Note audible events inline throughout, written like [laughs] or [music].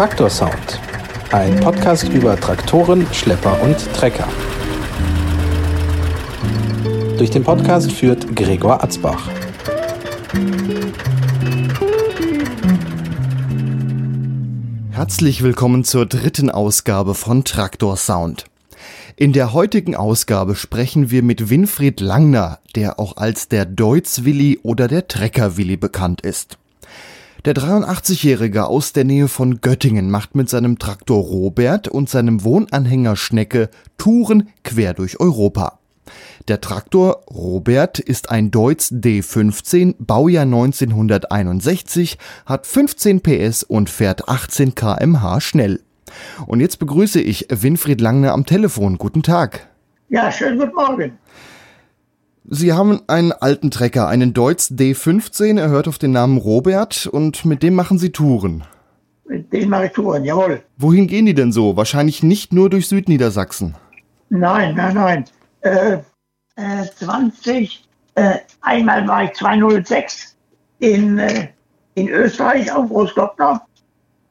Traktorsound. Ein Podcast über Traktoren, Schlepper und Trecker. Durch den Podcast führt Gregor Atzbach. Herzlich willkommen zur dritten Ausgabe von Traktor Sound. In der heutigen Ausgabe sprechen wir mit Winfried Langner, der auch als der Deutz-Willi oder der Trecker-Willi bekannt ist. Der 83-Jährige aus der Nähe von Göttingen macht mit seinem Traktor Robert und seinem Wohnanhänger Schnecke Touren quer durch Europa. Der Traktor Robert ist ein Deutz D15, Baujahr 1961, hat 15 PS und fährt 18 kmh schnell. Und jetzt begrüße ich Winfried Langner am Telefon. Guten Tag. Ja, schönen guten Morgen. Sie haben einen alten Trecker, einen Deutz D15, er hört auf den Namen Robert und mit dem machen Sie Touren. Mit dem mache ich Touren, jawohl. Wohin gehen die denn so? Wahrscheinlich nicht nur durch Südniedersachsen. Nein, nein, nein. Äh, äh, 20, äh, einmal war ich 206 in, äh, in Österreich auf Großglockner.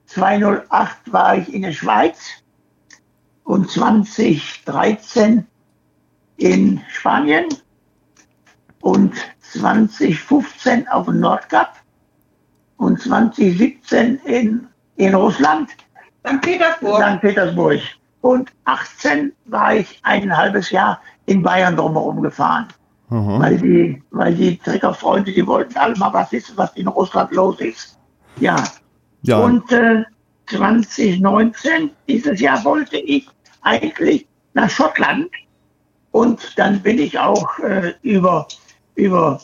208 war ich in der Schweiz und 2013 in Spanien und 2015 auf dem Nordkap und 2017 in, in Russland. St. Petersburg. St. Petersburg. Und 18 war ich ein halbes Jahr in Bayern drumherum gefahren. Mhm. Weil die, weil die Treckerfreunde, die wollten alle mal was wissen, was in Russland los ist. Ja. Ja, Und äh, 2019, dieses Jahr wollte ich eigentlich nach Schottland. Und dann bin ich auch äh, über, über,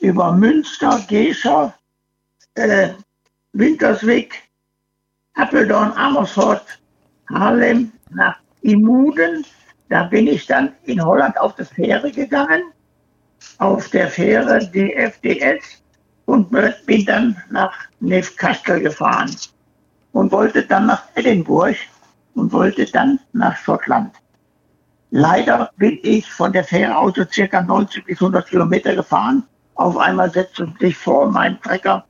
über Münster, Gescher, äh, Winterswijk, Apeldoorn, Amersfoort, Haarlem nach Imuden. Da bin ich dann in Holland auf die Fähre gegangen, auf der Fähre DFDS und bin dann nach Neufkastel gefahren und wollte dann nach Edinburgh und wollte dann nach Schottland. Leider bin ich von der Fähre aus circa 90 bis 100 Kilometer gefahren. Auf einmal setzte sich vor meinen Trecker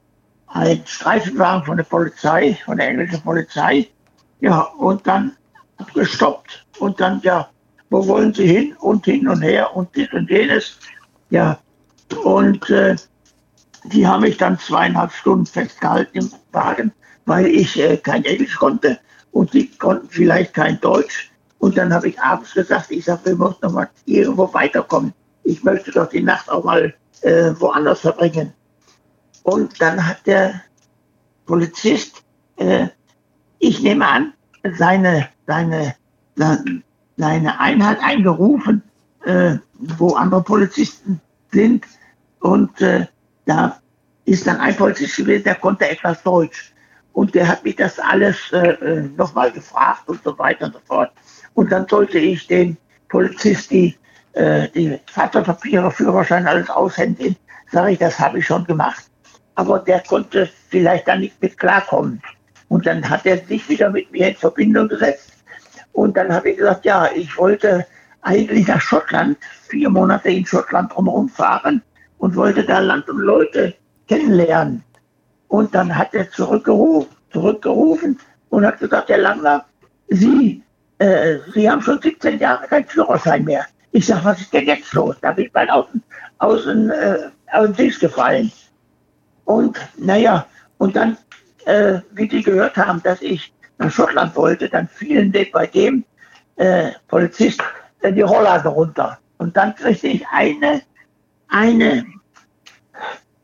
ein Streifenwagen von der Polizei, von der englischen Polizei. Ja, und dann gestoppt. Und dann, ja, wo wollen Sie hin? Und hin und her und dies und jenes. Ja, und äh, die haben mich dann zweieinhalb Stunden festgehalten im Wagen, weil ich äh, kein Englisch konnte und die konnten vielleicht kein Deutsch. Und dann habe ich abends gesagt, ich sage, wir müssen noch mal irgendwo weiterkommen. Ich möchte doch die Nacht auch mal äh, woanders verbringen. Und dann hat der Polizist, äh, ich nehme an, seine, seine, seine Einheit eingerufen, äh, wo andere Polizisten sind. Und äh, da ist dann ein Polizist gewesen, der konnte etwas Deutsch. Und der hat mich das alles äh, nochmal gefragt und so weiter und so fort. Und dann sollte ich den Polizist die, äh, die Fahrzeugpapiere, Führerschein, alles aushändigen. Sage ich, das habe ich schon gemacht. Aber der konnte vielleicht dann nicht mit klarkommen. Und dann hat er sich wieder mit mir in Verbindung gesetzt. Und dann habe ich gesagt, ja, ich wollte eigentlich nach Schottland, vier Monate in Schottland drumherum fahren und wollte da Land und Leute kennenlernen. Und dann hat er zurückgerufen, zurückgerufen und hat gesagt, Herr Langner, Sie, äh, Sie haben schon 17 Jahre keinen Führerschein mehr. Ich sage, was ist denn jetzt los? Da bin ich bald aus, aus, äh, aus dem Tisch gefallen. Und naja, und dann, äh, wie die gehört haben, dass ich nach Schottland wollte, dann fielen die bei dem äh, Polizist äh, die Rolllade runter. Und dann kriegte ich eine, eine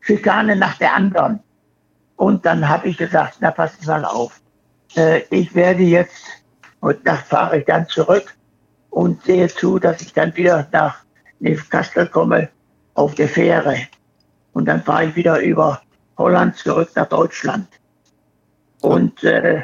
Schikane nach der anderen. Und dann habe ich gesagt, na passen Sie mal auf. Äh, ich werde jetzt, heute Nacht fahre ich dann zurück und sehe zu, dass ich dann wieder nach Neufkastel komme auf der Fähre. Und dann fahre ich wieder über Holland zurück nach Deutschland. Und äh,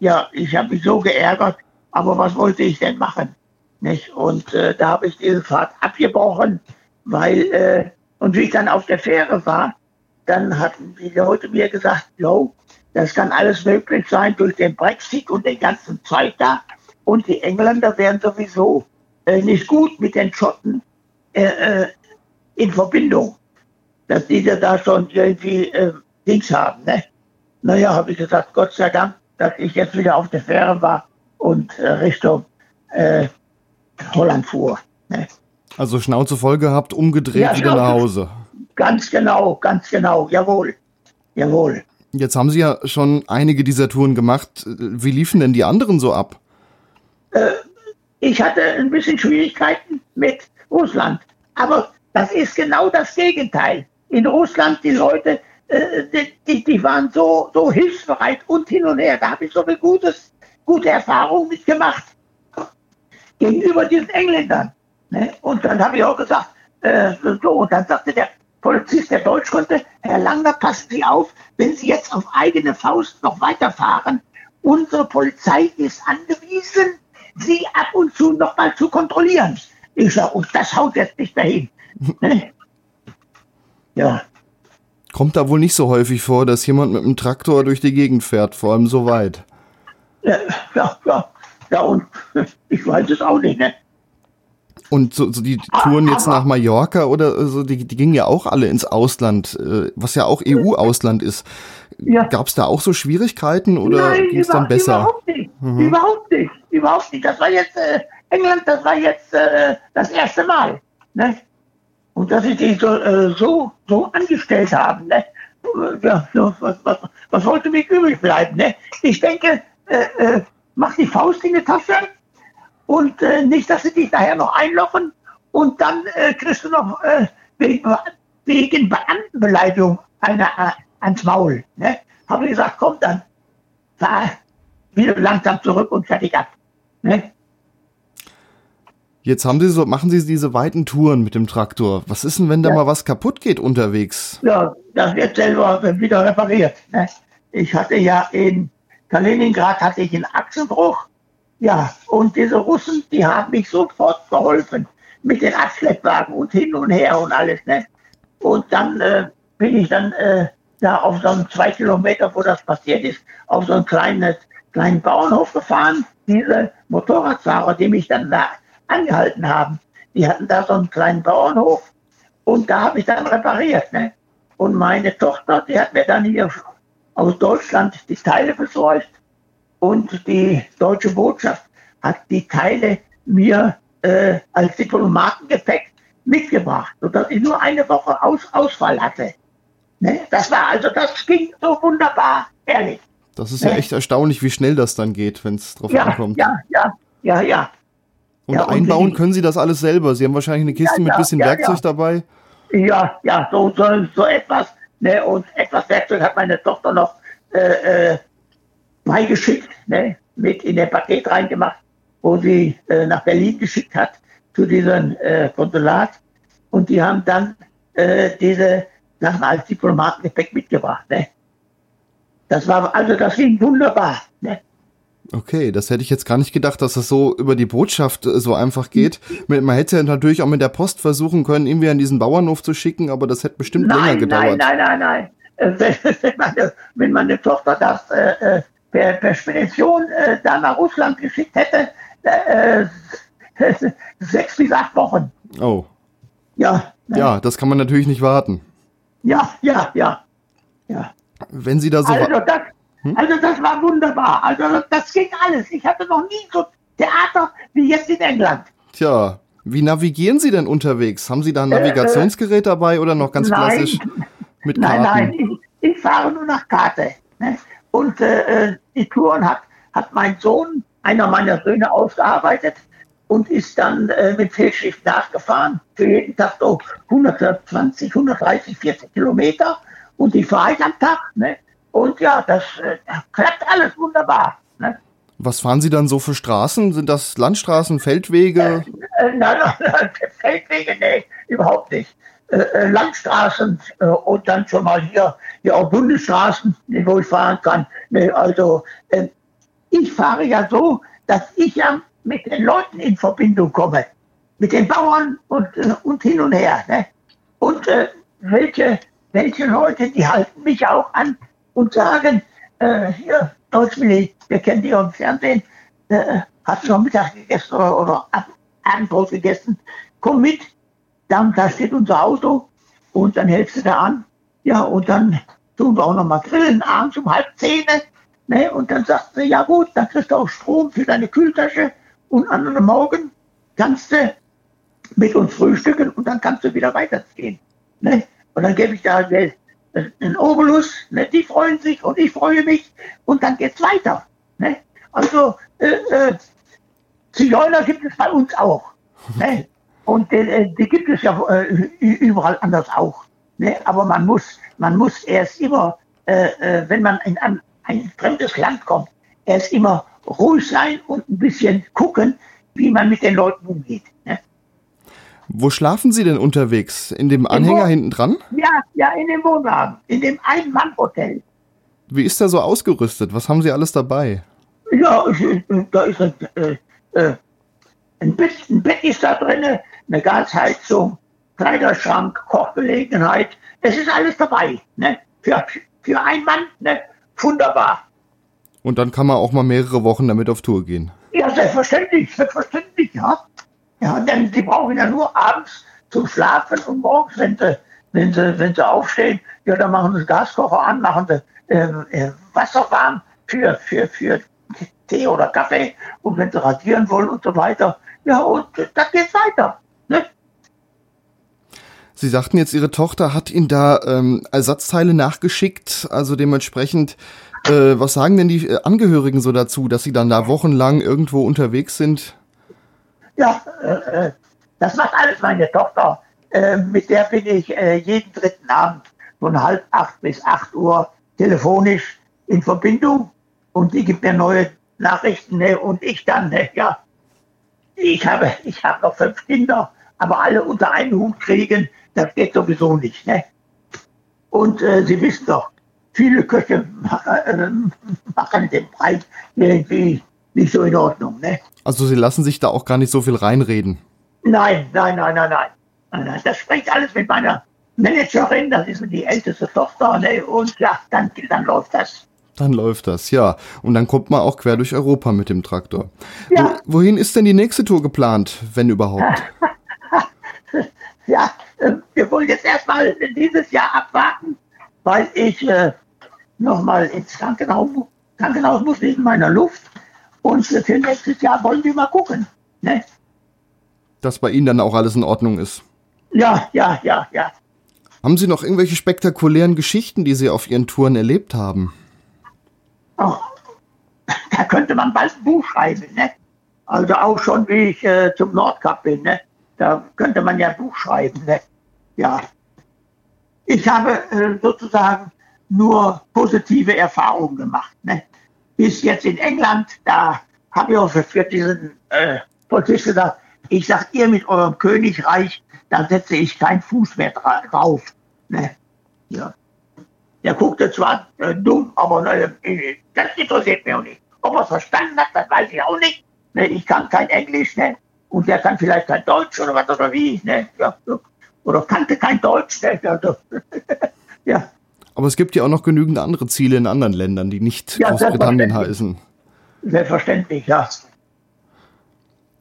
ja, ich habe mich so geärgert, aber was wollte ich denn machen? Nicht? Und äh, da habe ich diese Fahrt abgebrochen, weil, äh, und wie ich dann auf der Fähre war, dann hatten die Leute mir gesagt, jo, das kann alles möglich sein durch den Brexit und den ganzen Zeug da. Und die Engländer wären sowieso äh, nicht gut mit den Schotten äh, äh, in Verbindung, dass die da schon irgendwie äh, Dings haben. Ne? Naja, habe ich gesagt, Gott sei Dank, dass ich jetzt wieder auf der Fähre war und äh, Richtung äh, Holland fuhr. Ne? Also Schnauze voll gehabt, umgedreht, ja, wieder nach Hause. Ganz genau, ganz genau, jawohl. Jawohl. Jetzt haben Sie ja schon einige dieser Touren gemacht. Wie liefen denn die anderen so ab? Äh, ich hatte ein bisschen Schwierigkeiten mit Russland. Aber das ist genau das Gegenteil. In Russland, die Leute, äh, die, die waren so, so hilfsbereit und hin und her. Da habe ich so eine gutes, gute Erfahrung mitgemacht. Gegenüber diesen Engländern. Ne? Und dann habe ich auch gesagt, äh, so, und dann sagte der Polizist, der Deutsch konnte, Herr Langner, passen Sie auf, wenn Sie jetzt auf eigene Faust noch weiterfahren. Unsere Polizei ist angewiesen, Sie ab und zu noch mal zu kontrollieren. Ich sage, und das haut jetzt nicht mehr hin. Ne? [laughs] ja. Kommt da wohl nicht so häufig vor, dass jemand mit einem Traktor durch die Gegend fährt, vor allem so weit. Ja, ja, ja. Ja, und [laughs] ich weiß es auch nicht, ne? Und so, so die Touren jetzt nach Mallorca oder so, die, die gingen ja auch alle ins Ausland, äh, was ja auch EU-Ausland ist. Ja. Gab es da auch so Schwierigkeiten oder ging es dann besser? Überhaupt nicht. Mhm. Überhaupt nicht. Überhaupt nicht. Das war jetzt äh, England, das war jetzt äh, das erste Mal. Ne? Und dass sie die so, äh, so, so angestellt haben. Ne? Ja, was, was, was wollte mir übrig bleiben? Ne? Ich denke, äh, äh, mach die Faust in die Tasche und äh, nicht, dass sie dich nachher noch einlochen und dann äh, kriegst du noch äh, wegen, wegen Beamtenbeleidigung eine, äh, ans Maul. Ne? Habe ich gesagt, komm dann, fahr wieder langsam zurück und fertig ab. Ne? Jetzt haben Sie so, machen Sie diese weiten Touren mit dem Traktor. Was ist denn, wenn da ja. mal was kaputt geht unterwegs? Ja, das wird selber wieder repariert. Ne? Ich hatte ja in Kaliningrad hatte ich einen Achsenbruch ja, und diese Russen, die haben mich sofort geholfen mit den Abschleppwagen und hin und her und alles. Ne? Und dann äh, bin ich dann äh, da auf so einem zwei Kilometer, wo das passiert ist, auf so einen kleinen, kleinen Bauernhof gefahren. Diese Motorradfahrer, die mich dann da angehalten haben, die hatten da so einen kleinen Bauernhof und da habe ich dann repariert. Ne? Und meine Tochter, die hat mir dann hier aus Deutschland die Teile besorgt und die deutsche Botschaft hat die Teile mir äh, als Diplomatengepäck mitgebracht, sodass ich nur eine Woche Aus Ausfall hatte. Ne? Das war also, das ging so wunderbar, ehrlich. Das ist ne? ja echt erstaunlich, wie schnell das dann geht, wenn es drauf ja, ankommt. Ja, ja, ja, ja. Und ja, einbauen und können Sie das alles selber? Sie haben wahrscheinlich eine Kiste ja, mit bisschen Werkzeug dabei? Ja, ja, so, so, so etwas. Ne? Und etwas Werkzeug hat meine Tochter noch äh, äh, beigeschickt, ne, mit in der Paket reingemacht, wo sie äh, nach Berlin geschickt hat zu diesem äh, Konsulat. Und die haben dann äh, diese Sachen als Diplomatengepäck mitgebracht. Ne. Das war, also das ging wunderbar. Ne. Okay, das hätte ich jetzt gar nicht gedacht, dass das so über die Botschaft äh, so einfach geht. Man hätte natürlich auch mit der Post versuchen können, irgendwie an diesen Bauernhof zu schicken, aber das hätte bestimmt nein, länger gedauert. Nein, nein, nein, nein. Äh, [laughs] wenn meine, wenn meine Tochter das äh, äh per, per Spedition äh, da nach Russland geschickt hätte, äh, [laughs] sechs bis acht Wochen. Oh. Ja. Ne? Ja, das kann man natürlich nicht warten. Ja, ja, ja. ja. Wenn Sie da so. Also das, hm? also das war wunderbar. Also das, das ging alles. Ich hatte noch nie so Theater wie jetzt in England. Tja, wie navigieren Sie denn unterwegs? Haben Sie da ein äh, Navigationsgerät dabei oder noch ganz nein, klassisch mit Karten? Nein, nein, ich, ich fahre nur nach Karte. Ne? Und äh, äh, die Touren hat, hat mein Sohn, einer meiner Söhne, ausgearbeitet und ist dann äh, mit Fehlschiff nachgefahren. Für jeden Tag so 120, 130, 40 Kilometer. Und die fahre ich am Tag. Ne? Und ja, das äh, klappt alles wunderbar. Ne? Was fahren Sie dann so für Straßen? Sind das Landstraßen, Feldwege? Äh, äh, nein, [laughs] nein, Feldwege, nee, überhaupt nicht. Äh, äh, Landstraßen äh, und dann schon mal hier, hier auch Bundesstraßen, wo ich fahren kann. Also äh, ich fahre ja so, dass ich ja mit den Leuten in Verbindung komme, mit den Bauern und, äh, und hin und her. Ne? Und äh, welche, welche Leute, die halten mich auch an und sagen, hier, Deutschmilli, wir kennen die im Fernsehen, hast du noch Mittag gegessen oder, oder Abendbrot gegessen, komm mit, dann, da steht unser Auto und dann hältst du da an. Ja, und dann tun wir auch noch mal grillen, abends um halb zehn. Ne? Und dann sagt sie, ja gut, dann kriegst du auch Strom für deine Kühltasche und an einem Morgen kannst du mit uns frühstücken und dann kannst du wieder weitergehen. Ne? Und dann gebe ich da einen Obolus, ne? die freuen sich und ich freue mich und dann geht's weiter. Ne? Also äh, äh, Zigeuner gibt es bei uns auch. Ne? [laughs] Und äh, die gibt es ja äh, überall anders auch. Ne? Aber man muss, man muss erst immer, äh, äh, wenn man in ein, ein fremdes Land kommt, erst immer ruhig sein und ein bisschen gucken, wie man mit den Leuten umgeht. Ne? Wo schlafen Sie denn unterwegs? In dem Anhänger hinten dran? Ja, ja, in dem Wohnwagen, in dem Ein-Mann-Hotel. Wie ist der so ausgerüstet? Was haben Sie alles dabei? Ja, da ist ein, äh, äh, ein, Bett, ein Bett ist da drin, eine Gasheizung, Kleiderschrank, Kochgelegenheit. Es ist alles dabei. Ne? Für, für einen Mann, ne? wunderbar. Und dann kann man auch mal mehrere Wochen damit auf Tour gehen. Ja, selbstverständlich, selbstverständlich, ja. Ja, denn sie brauchen ja nur abends zum Schlafen und morgens, wenn sie, wenn sie, wenn sie aufstehen, ja, dann machen sie Gaskocher an, machen sie äh, äh, Wasser warm für, für, für Tee oder Kaffee und wenn sie radieren wollen und so weiter. Ja, und dann geht's weiter. Ne? Sie sagten jetzt, Ihre Tochter hat Ihnen da ähm, Ersatzteile nachgeschickt, also dementsprechend, äh, was sagen denn die äh, Angehörigen so dazu, dass Sie dann da wochenlang irgendwo unterwegs sind? Ja, äh, äh das macht alles meine Tochter. Äh, mit der bin ich äh, jeden dritten Abend von halb acht bis acht Uhr telefonisch in Verbindung und die gibt mir neue Nachrichten ne? und ich dann, ne? ja. Ich habe, ich habe noch fünf Kinder, aber alle unter einen Hut kriegen, das geht sowieso nicht. Ne? Und äh, Sie wissen doch, viele Köche äh, [laughs] machen den Preis irgendwie nicht so in Ordnung. Ne? Also Sie lassen sich da auch gar nicht so viel reinreden. Nein, nein, nein, nein, nein. nein, Das spricht alles mit meiner Managerin, das ist die älteste Tochter, ne? und ja, dann, dann läuft das. Dann läuft das, ja. Und dann kommt man auch quer durch Europa mit dem Traktor. Ja. Wo, wohin ist denn die nächste Tour geplant, wenn überhaupt? [laughs] ja, äh, wir wollen jetzt erstmal dieses Jahr abwarten, weil ich äh, nochmal ins Krankenhaus, Krankenhaus muss wegen meiner Luft. Und für nächstes Jahr wollen wir mal gucken. Ne? Dass bei Ihnen dann auch alles in Ordnung ist. Ja, ja, ja, ja. Haben Sie noch irgendwelche spektakulären Geschichten, die Sie auf Ihren Touren erlebt haben? Oh, da könnte man bald ein Buch schreiben, ne? Also auch schon, wie ich äh, zum Nordkap bin, ne? Da könnte man ja ein Buch schreiben, ne? Ja. Ich habe äh, sozusagen nur positive Erfahrungen gemacht, ne? Bis jetzt in England, da habe ich auch für diesen äh, Polizist gesagt, ich sag ihr mit eurem Königreich, da setze ich keinen Fuß mehr drauf. Ne? Ja. Der guckte zwar äh, dumm, aber äh, das interessiert mich auch nicht. Ob er es verstanden hat, das weiß ich auch nicht. Ne, ich kann kein Englisch, ne? Und der kann vielleicht kein Deutsch oder was oder wie, ne? Ja, oder kannte kein Deutsch, ne? [laughs] ja. Aber es gibt ja auch noch genügend andere Ziele in anderen Ländern, die nicht ja, Großbritannien heißen. Selbstverständlich, ja.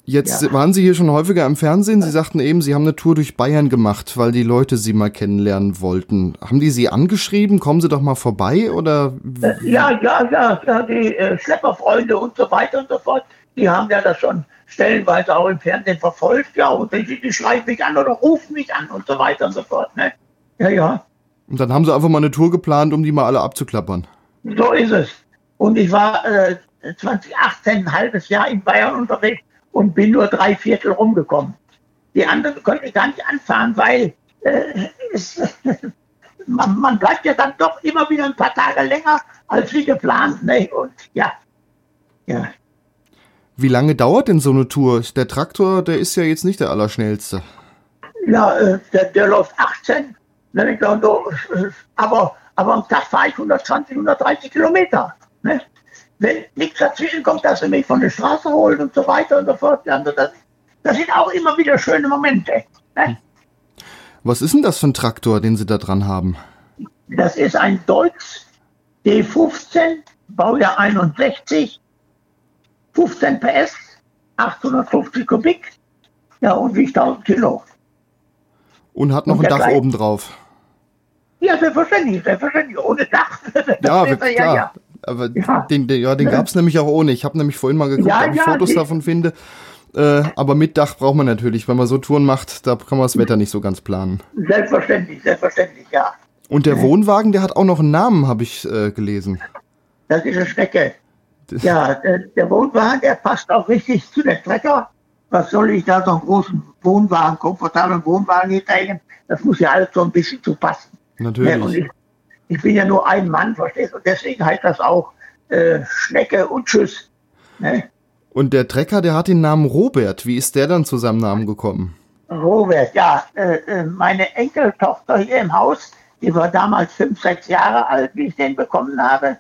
Jetzt ja. waren Sie hier schon häufiger im Fernsehen. Sie sagten eben, Sie haben eine Tour durch Bayern gemacht, weil die Leute Sie mal kennenlernen wollten. Haben die Sie angeschrieben? Kommen Sie doch mal vorbei oder? Ja, ja, ja, ja die äh, Schlepperfreunde und so weiter und so fort. Die haben ja das schon stellenweise auch im Fernsehen verfolgt, ja, und die, die schreiben mich an oder rufen mich an und so weiter und so fort. Ne? Ja, ja. Und dann haben Sie einfach mal eine Tour geplant, um die mal alle abzuklappern. So ist es. Und ich war äh, 2018 ein halbes Jahr in Bayern unterwegs und bin nur drei Viertel rumgekommen. Die anderen konnte ich gar nicht anfahren, weil äh, es, [laughs] man, man, bleibt ja dann doch immer wieder ein paar Tage länger als wie geplant. Ne? Und ja, ja. Wie lange dauert denn so eine Tour? Der Traktor, der ist ja jetzt nicht der allerschnellste. Ja, äh, der, der läuft 18. Ne? Aber, aber am Tag fahre ich 120, 130 Kilometer. Ne? Wenn nichts dazwischen kommt, dass er mich von der Straße holt und so weiter und so fort. Also das, das sind auch immer wieder schöne Momente. Ne? Was ist denn das für ein Traktor, den Sie da dran haben? Das ist ein Deutz D15, Baujahr 61, 15 PS, 850 Kubik, ja, und wiegt 1000 Kilo. Und hat noch und ein Dach gleich, oben drauf. Ja, selbstverständlich, selbstverständlich, ohne Dach. [laughs] ja, ja, klar. Ja, ja. Aber ja. den, den, ja, den gab es nämlich auch ohne. Ich habe nämlich vorhin mal geguckt, ja, ob ich Fotos die, davon finde. Äh, aber mit Dach braucht man natürlich. Wenn man so Touren macht, da kann man das Wetter nicht so ganz planen. Selbstverständlich, selbstverständlich, ja. Und der Wohnwagen, der hat auch noch einen Namen, habe ich äh, gelesen. Das ist eine Schnecke. Ja, der, der, Wohnwagen, der passt auch richtig zu der Trecker. Was soll ich da so einen großen Wohnwagen, komfortablen Wohnwagen hinterhängen? Das muss ja alles so ein bisschen zu passen. Natürlich. Ja, ich, bin ja nur ein Mann, verstehst du? Und deswegen heißt das auch äh, Schnecke und Tschüss. Ne? Und der Trecker, der hat den Namen Robert. Wie ist der dann zu seinem Namen gekommen? Robert, ja. Äh, äh meine Enkeltochter hier im Haus, die war damals fünf, sechs Jahre alt, wie ich den bekommen habe.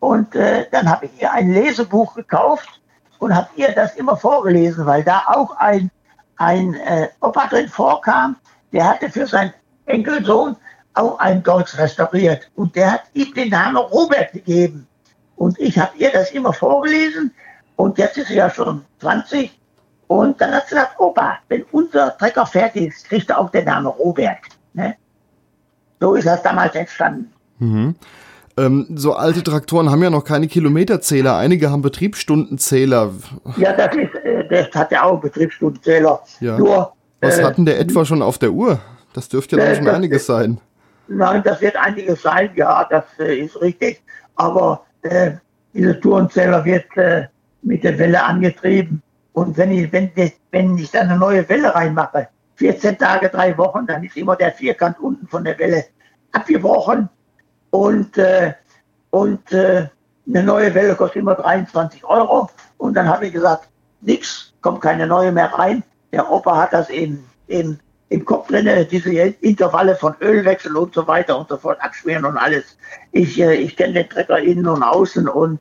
Und äh, dann habe ich ihr ein Lesebuch gekauft und habe ihr das immer vorgelesen, weil da auch ein, ein äh, Opa drin vorkam, der hatte für seinen Enkelsohn auch ein Deutsch restauriert. Und der hat ihm den Namen Robert gegeben. Und ich habe ihr das immer vorgelesen. Und jetzt ist sie ja schon 20. Und dann hat sie gesagt, Opa, wenn unser Trecker fertig ist, kriegt er auch den Namen Robert. Ne? So ist das damals entstanden. Mhm. Ähm, so alte Traktoren haben ja noch keine Kilometerzähler. Einige haben Betriebsstundenzähler. Ja, das, ist, äh, das hat ja auch einen Betriebsstundenzähler. Ja. Nur, Was äh, hatten der etwa schon auf der Uhr? Das dürfte ja äh, schon einiges sein. Nein, das wird einiges sein, ja, das äh, ist richtig. Aber äh, dieser Tourenzähler wird äh, mit der Welle angetrieben. Und wenn ich, wenn, wenn ich dann eine neue Welle reinmache, 14 Tage, drei Wochen, dann ist immer der Vierkant unten von der Welle abgebrochen. Und, äh, und äh, eine neue Welle kostet immer 23 Euro. Und dann habe ich gesagt, nix, kommt keine neue mehr rein. Der Opa hat das im, im, im Kopf drin, diese Intervalle von Ölwechsel und so weiter und so fort, abschmieren und alles. Ich, äh, ich kenne den Trecker innen und außen und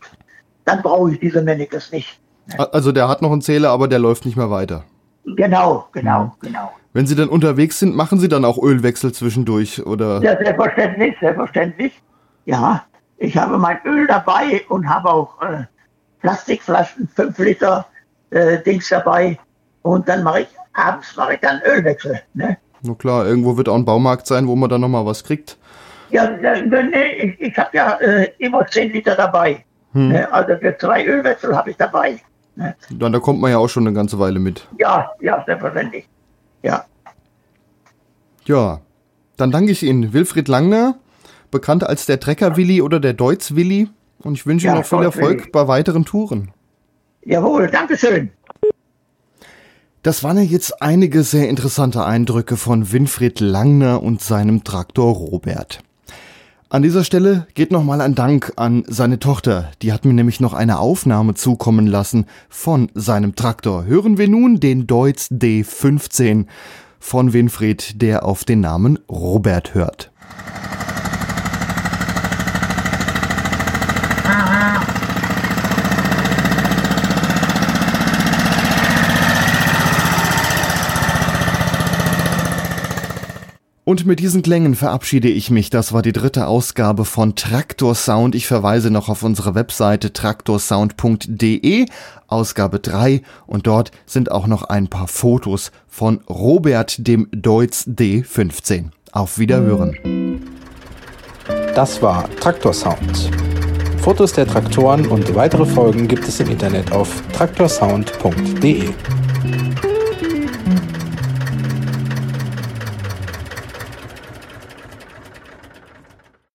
dann brauche ich diese Mannekes nicht. Also der hat noch einen Zähler, aber der läuft nicht mehr weiter. Genau, genau, mhm. genau. Wenn Sie dann unterwegs sind, machen Sie dann auch Ölwechsel zwischendurch, oder? Ja, selbstverständlich, selbstverständlich. Ja, ich habe mein Öl dabei und habe auch äh, Plastikflaschen, 5 Liter äh, Dings dabei. Und dann mache ich, abends mache ich dann Ölwechsel. Ne? Na klar, irgendwo wird auch ein Baumarkt sein, wo man dann nochmal was kriegt. Ja, nee, ich, ich habe ja äh, immer 10 Liter dabei. Hm. Ne? Also für zwei Ölwechsel habe ich dabei. Ne? Dann da kommt man ja auch schon eine ganze Weile mit. Ja, ja, selbstverständlich. Ja. Ja, dann danke ich Ihnen, Wilfried Langner, bekannt als der Trecker-Willi oder der Deutz-Willi. Und ich wünsche ja, Ihnen noch viel Erfolg bei weiteren Touren. Jawohl, Dankeschön. Das waren ja jetzt einige sehr interessante Eindrücke von Winfried Langner und seinem Traktor Robert. An dieser Stelle geht nochmal ein Dank an seine Tochter. Die hat mir nämlich noch eine Aufnahme zukommen lassen von seinem Traktor. Hören wir nun den Deutz D15 von Winfried, der auf den Namen Robert hört. Und mit diesen Klängen verabschiede ich mich. Das war die dritte Ausgabe von Traktor Sound. Ich verweise noch auf unsere Webseite traktorsound.de, Ausgabe 3. Und dort sind auch noch ein paar Fotos von Robert, dem Deutz D15. Auf Wiederhören. Das war Traktor Sound. Fotos der Traktoren und weitere Folgen gibt es im Internet auf traktorsound.de.